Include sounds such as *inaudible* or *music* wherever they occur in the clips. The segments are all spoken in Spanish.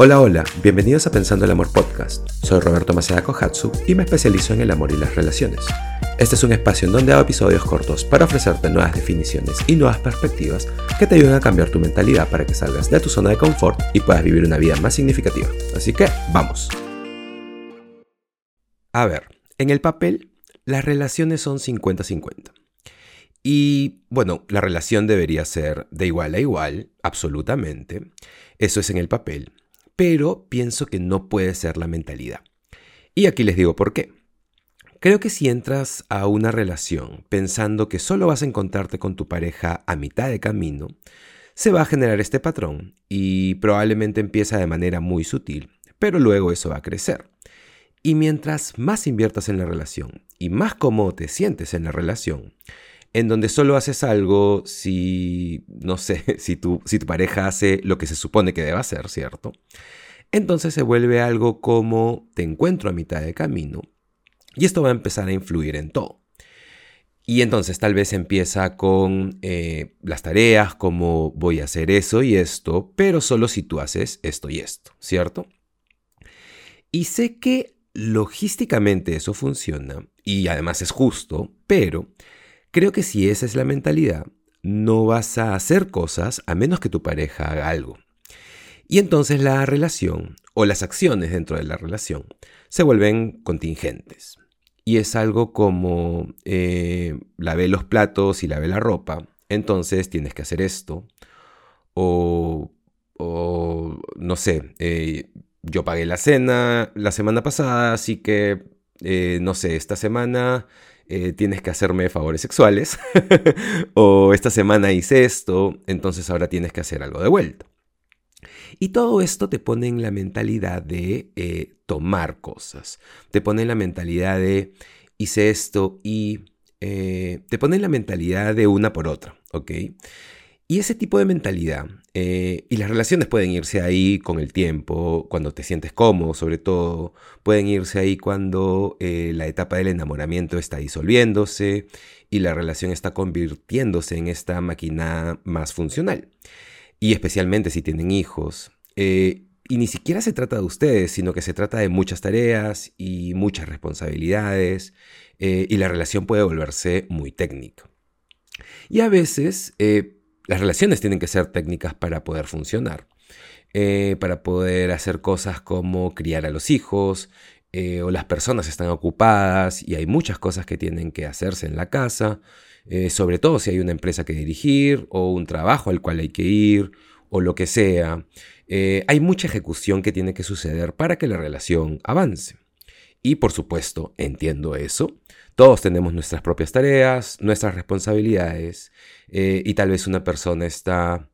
Hola, hola, bienvenidos a Pensando el Amor Podcast. Soy Roberto Maceda Kohatsu y me especializo en el amor y las relaciones. Este es un espacio en donde hago episodios cortos para ofrecerte nuevas definiciones y nuevas perspectivas que te ayuden a cambiar tu mentalidad para que salgas de tu zona de confort y puedas vivir una vida más significativa. Así que, vamos. A ver, en el papel, las relaciones son 50-50. Y bueno, la relación debería ser de igual a igual, absolutamente. Eso es en el papel pero pienso que no puede ser la mentalidad. Y aquí les digo por qué. Creo que si entras a una relación pensando que solo vas a encontrarte con tu pareja a mitad de camino, se va a generar este patrón y probablemente empieza de manera muy sutil, pero luego eso va a crecer. Y mientras más inviertas en la relación y más cómodo te sientes en la relación, en donde solo haces algo si, no sé, *laughs* si tu, si tu pareja hace lo que se supone que debe hacer, ¿cierto? Entonces se vuelve algo como te encuentro a mitad de camino y esto va a empezar a influir en todo. Y entonces tal vez empieza con eh, las tareas, como voy a hacer eso y esto, pero solo si tú haces esto y esto, ¿cierto? Y sé que logísticamente eso funciona y además es justo, pero Creo que si esa es la mentalidad, no vas a hacer cosas a menos que tu pareja haga algo. Y entonces la relación o las acciones dentro de la relación se vuelven contingentes. Y es algo como eh, lavé los platos y lavé la ropa, entonces tienes que hacer esto. O, no sé, eh, yo pagué la cena la semana pasada, así que, eh, no sé, esta semana eh, tienes que hacerme favores sexuales, *laughs* o esta semana hice esto, entonces ahora tienes que hacer algo de vuelta. Y todo esto te pone en la mentalidad de eh, tomar cosas, te pone en la mentalidad de hice esto y eh, te pone en la mentalidad de una por otra, ¿ok? Y ese tipo de mentalidad, eh, y las relaciones pueden irse ahí con el tiempo, cuando te sientes cómodo sobre todo, pueden irse ahí cuando eh, la etapa del enamoramiento está disolviéndose y la relación está convirtiéndose en esta máquina más funcional. Y especialmente si tienen hijos. Eh, y ni siquiera se trata de ustedes, sino que se trata de muchas tareas y muchas responsabilidades, y la relación puede volverse muy técnica. Y a veces las relaciones tienen que ser técnicas para poder funcionar, eh, para poder hacer cosas como criar a los hijos, eh, o las personas están ocupadas y hay muchas cosas que tienen que hacerse en la casa, eh, sobre todo si hay una empresa que dirigir o un trabajo al cual hay que ir o lo que sea. hay mucha ejecución que tiene que suceder para que la relación avance. Y por supuesto, entiendo eso. Todos tenemos nuestras propias tareas, nuestras responsabilidades eh, y tal vez una persona está,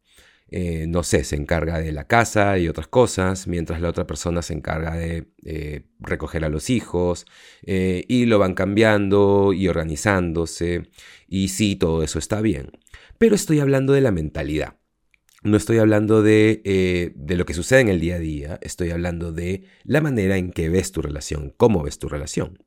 eh, no sé, se encarga de la casa y otras cosas, mientras la otra persona se encarga de eh, recoger a los hijos y lo van cambiando y organizándose. Y sí, todo eso está bien. Pero estoy hablando de la mentalidad. No estoy hablando de, de, lo que sucede en el día a día, estoy hablando de la manera en que ves tu relación, cómo ves tu relación.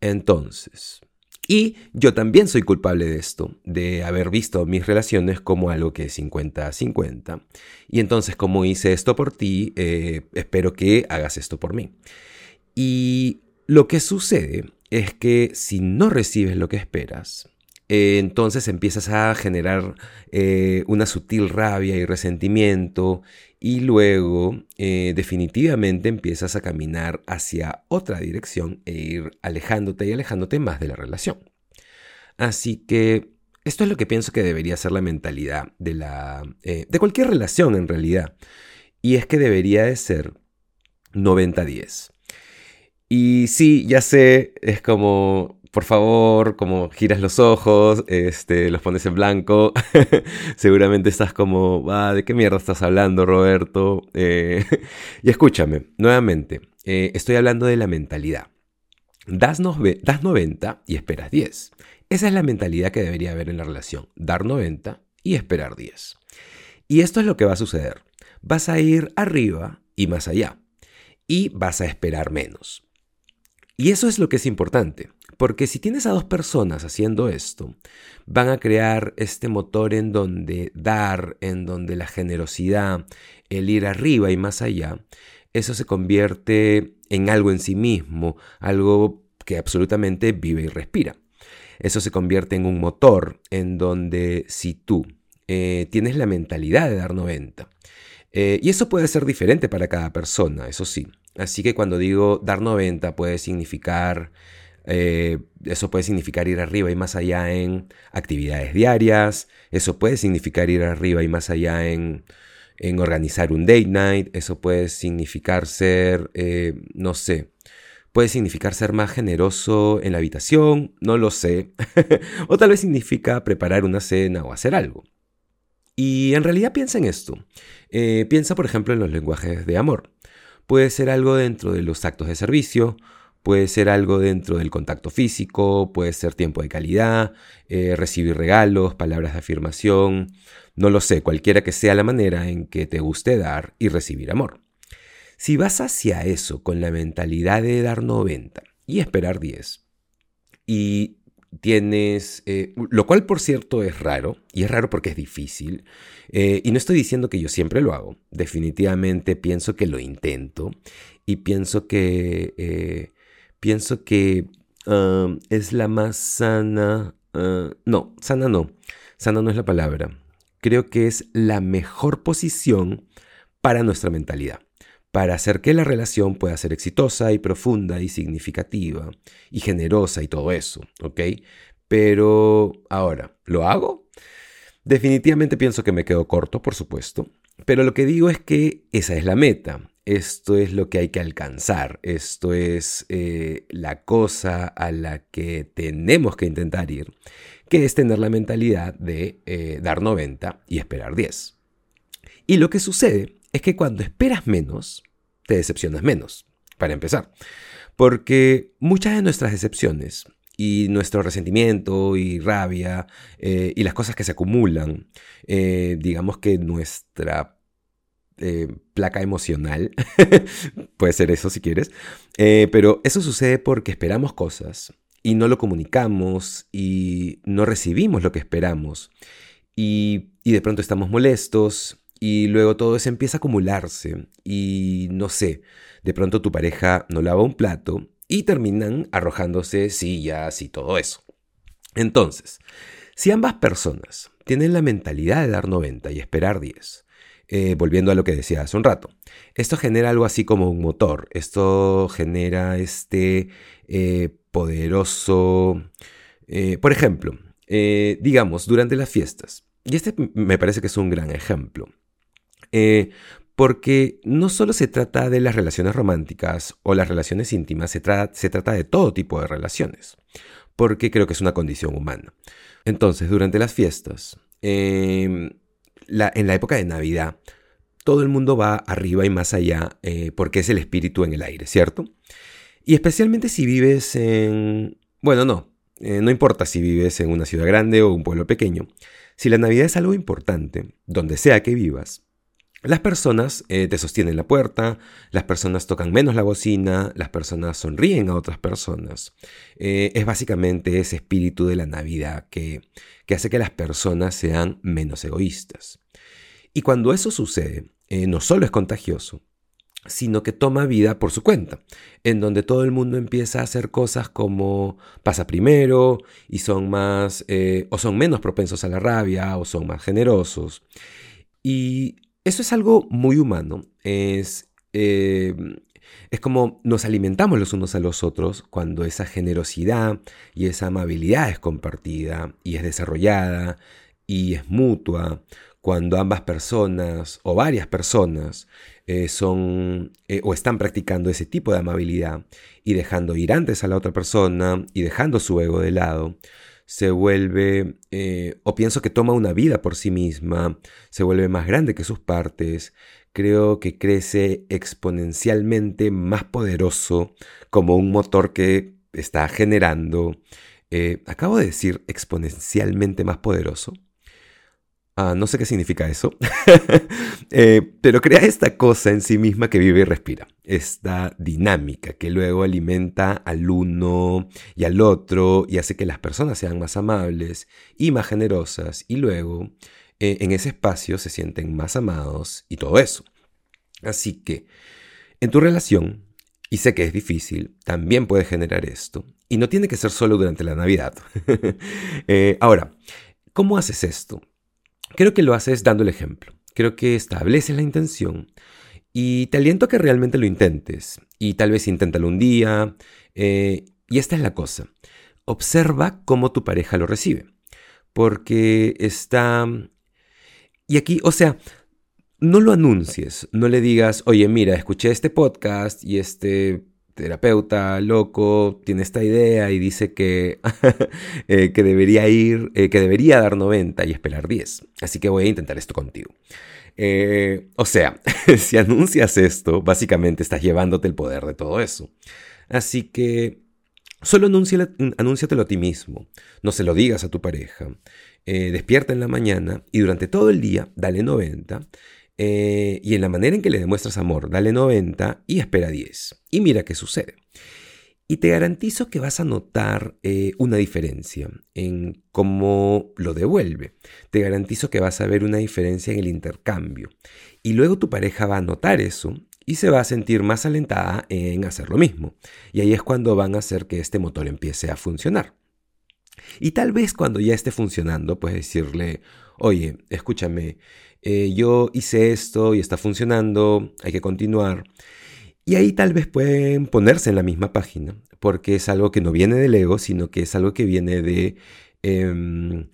Entonces, y yo también soy culpable de esto, de haber visto mis relaciones como algo que es 50 a 50. Y entonces, como hice esto por ti, eh, espero que hagas esto por mí. Y lo que sucede es que si no recibes lo que esperas, eh, entonces empiezas a generar eh, una sutil rabia y resentimiento y luego eh, definitivamente empiezas a caminar hacia otra dirección e ir alejándote y alejándote más de la relación. Así que esto es lo que pienso que debería ser la mentalidad de, la, de cualquier relación en realidad. Y es que debería de ser 90-10. Y sí, ya sé, es como por favor, como giras los ojos, este, los pones en blanco, *laughs* seguramente estás como, ah, ¿de qué mierda estás hablando, Roberto? Eh, *laughs* y escúchame, nuevamente, eh, estoy hablando de la mentalidad. Das, das 90 y esperas 10. Esa es la mentalidad que debería haber en la relación, dar 90 y esperar 10. Y esto es lo que va a suceder. Vas a ir arriba y más allá. Y vas a esperar menos. Y eso es lo que es importante Porque si tienes a dos personas haciendo esto, van a crear este motor en donde dar, en donde la generosidad, el ir arriba y más allá, eso se convierte en algo en sí mismo, algo que absolutamente vive y respira. Eso se convierte en un motor en donde si tú eh, tienes la mentalidad de dar 90, eh, y eso puede ser diferente para cada persona, eso sí. Así que cuando digo dar 90 puede significar, eh, eso puede significar ir arriba y más allá en actividades diarias, eso puede significar ir arriba y más allá en, en organizar un date night, eso puede significar ser, no sé, Puede significar ser más generoso en la habitación, no lo sé. *laughs* o tal vez significa preparar una cena o hacer algo. Y en realidad piensa en esto. Eh, piensa, por ejemplo, en los lenguajes de amor. Puede ser algo dentro de los actos de servicio, puede ser algo dentro del contacto físico, puede ser tiempo de calidad, eh, recibir regalos, palabras de afirmación, no lo sé, cualquiera que sea la manera en que te guste dar y recibir amor. Si vas hacia eso con la mentalidad de dar 90 y esperar 10, y tienes, eh, lo cual por cierto es raro, y es raro porque es difícil, eh, y no estoy diciendo que yo siempre lo hago, definitivamente pienso que lo intento, y pienso que, pienso que es la más sana, uh, no, sana no, sana no es la palabra, creo que es la mejor posición para nuestra mentalidad para hacer que la relación pueda ser exitosa y profunda y significativa y generosa y todo eso, ¿ok? Pero ahora, ¿lo hago? Definitivamente pienso que me quedo corto, por supuesto, pero lo que digo es que esa es la meta, esto es lo que hay que alcanzar, esto es eh, la cosa a la que tenemos que intentar ir, que es tener la mentalidad de eh, dar 90 y esperar 10. Y lo que sucede es que cuando esperas menos, te decepcionas menos, para empezar. Porque muchas de nuestras decepciones y nuestro resentimiento y rabia eh, y las cosas que se acumulan, digamos que nuestra eh, placa emocional, *laughs* puede ser eso si quieres, pero eso sucede porque esperamos cosas y no lo comunicamos y no recibimos lo que esperamos. Y, y de pronto estamos molestos y luego todo eso empieza a acumularse y no sé, de pronto tu pareja no lava un plato y terminan arrojándose sillas y todo eso. Entonces, si ambas personas tienen la mentalidad de dar 90 y esperar 10, eh, volviendo a lo que decía hace un rato, esto genera algo así como un motor, esto genera este eh, poderoso, eh, por ejemplo, digamos, durante las fiestas, y este me parece que es un gran ejemplo. Porque no solo se trata de las relaciones románticas o las relaciones íntimas, se, se trata de todo tipo de relaciones, porque creo que es una condición humana. Entonces, durante las fiestas, en la época de Navidad, todo el mundo va arriba y más allá eh, porque es el espíritu en el aire, ¿cierto? Y especialmente si vives en... Bueno, no, eh, no importa si vives en una ciudad grande o un pueblo pequeño, si la Navidad es algo importante, donde sea que vivas, las personas eh, te sostienen la puerta, las personas tocan menos la bocina, las personas sonríen a otras personas. Eh, es básicamente ese espíritu de la Navidad que, que, hace que las personas sean menos egoístas. Y cuando eso sucede, eh, no solo es contagioso, sino que toma vida por su cuenta, en donde todo el mundo empieza a hacer cosas como pasa primero y son más o son menos propensos a la rabia o son más generosos. Y eso es algo muy humano. Es, eh, es como nos alimentamos los unos a los otros cuando esa generosidad y esa amabilidad es compartida y es desarrollada y es mutua. Cuando ambas personas o varias personas eh, son eh, o están practicando ese tipo de amabilidad y dejando ir antes a la otra persona y dejando su ego de lado, se vuelve, eh, o pienso que toma una vida por sí misma, se vuelve más grande que sus partes, creo que crece exponencialmente más poderoso como un motor que está generando, eh, acabo de decir exponencialmente más poderoso. Ah, no sé qué significa eso, *laughs* eh, pero crea esta cosa en sí misma que vive y respira, esta dinámica que luego alimenta al uno y al otro y hace que las personas sean más amables y más generosas y luego eh, en ese espacio se sienten más amados y todo eso. Así que en tu relación, y sé que es difícil, también puedes generar esto y no tiene que ser solo durante la Navidad. *laughs* Eh, ahora, ¿cómo haces esto? Creo que lo haces dando el ejemplo. Creo que estableces la intención y te aliento a que realmente lo intentes. Y tal vez inténtalo un día. Eh, y esta es la cosa. Observa cómo tu pareja lo recibe. Porque está... Y aquí, o sea, no lo anuncies. No le digas, oye, mira, escuché este podcast y este terapeuta loco tiene esta idea y dice que, *laughs* eh, que debería ir, eh, que debería dar 90 y esperar 10. Así que voy a intentar esto contigo. Eh, o sea, *laughs* si anuncias esto, básicamente estás llevándote el poder de todo eso. Así que solo anúnciatelo a ti mismo. No se lo digas a tu pareja. despierta en la mañana y durante todo el día dale 90 eh, y en la manera en que le demuestras amor, dale 90 y espera 10. Y mira qué sucede. Y te garantizo que vas a notar eh, una diferencia en cómo lo devuelve. Te garantizo que vas a ver una diferencia en el intercambio. Y luego tu pareja va a notar eso y se va a sentir más alentada en hacer lo mismo. Y ahí es cuando van a hacer que este motor empiece a funcionar. Y tal vez cuando ya esté funcionando, puedes decirle, oye, escúchame, eh, yo hice esto y está funcionando, hay que continuar. Y ahí tal vez pueden ponerse en la misma página, porque es algo que no viene del ego, sino que es algo que viene de, em,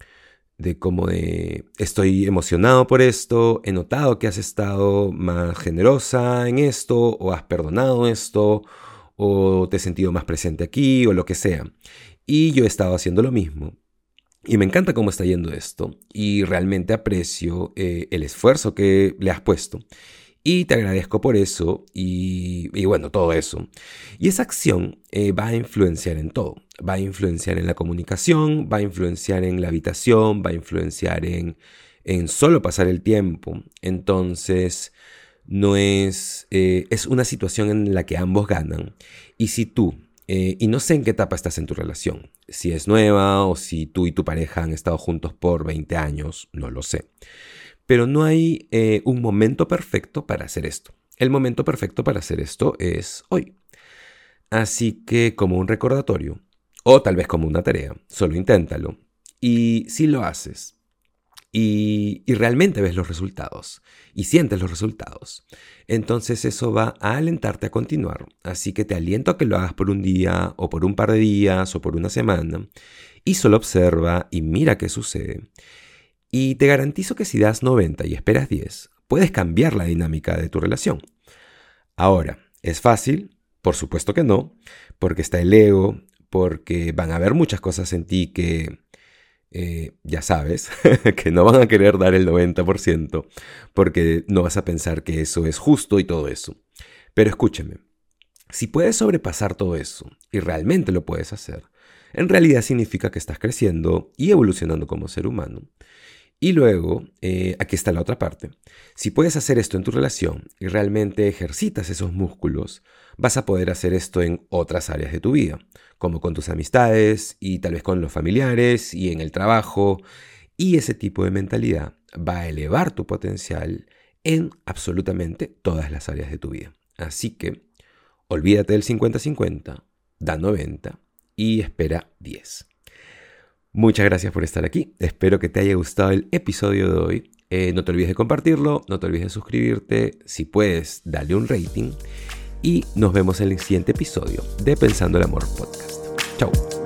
de como de, estoy emocionado por esto, he notado que has estado más generosa en esto, o has perdonado esto, o te he sentido más presente aquí, o lo que sea. Y yo he estado haciendo lo mismo. Y me encanta cómo está yendo esto y realmente aprecio eh, el esfuerzo que le has puesto. Y te agradezco por eso y, bueno, todo eso. Y esa acción eh, va a influenciar en todo. Va a influenciar en la comunicación, va a influenciar en la habitación, va a influenciar en, en solo pasar el tiempo. Entonces, no es, eh, es una situación en la que ambos ganan. Y si tú eh, y no sé en qué etapa estás en tu relación. Si es nueva o si tú y tu pareja han estado juntos por 20 años, no lo sé. Pero no hay eh, un momento perfecto para hacer esto. El momento perfecto para hacer esto es hoy. Así que como un recordatorio, o tal vez como una tarea, solo inténtalo. Y si lo haces, y, realmente ves los resultados y sientes los resultados, entonces eso va a alentarte a continuar. Así que te aliento a que lo hagas por un día o por un par de días o por una semana y solo observa y mira qué sucede. Y te garantizo que si das 90 y esperas 10, puedes cambiar la dinámica de tu relación. Ahora, ¿es fácil? Por supuesto que no, porque está el ego, porque van a haber muchas cosas en ti que eh, ya sabes *laughs* que no van a querer dar el 90% porque no vas a pensar que eso es justo y todo eso. Pero escúcheme, si puedes sobrepasar todo eso y realmente lo puedes hacer, en realidad significa que estás creciendo y evolucionando como ser humano. Y luego, eh, aquí está la otra parte. Si puedes hacer esto en tu relación y realmente ejercitas esos músculos, vas a poder hacer esto en otras áreas de tu vida, como con tus amistades y tal vez con los familiares y en el trabajo. Y ese tipo de mentalidad va a elevar tu potencial en absolutamente todas las áreas de tu vida. Así que olvídate del 50-50, da 90 y espera 10. Muchas gracias por estar aquí. Espero que te haya gustado el episodio de hoy. Eh, no te olvides de compartirlo, no te olvides de suscribirte. Si puedes, dale un rating. Y nos vemos en el siguiente episodio de Pensando el Amor Podcast. Chao.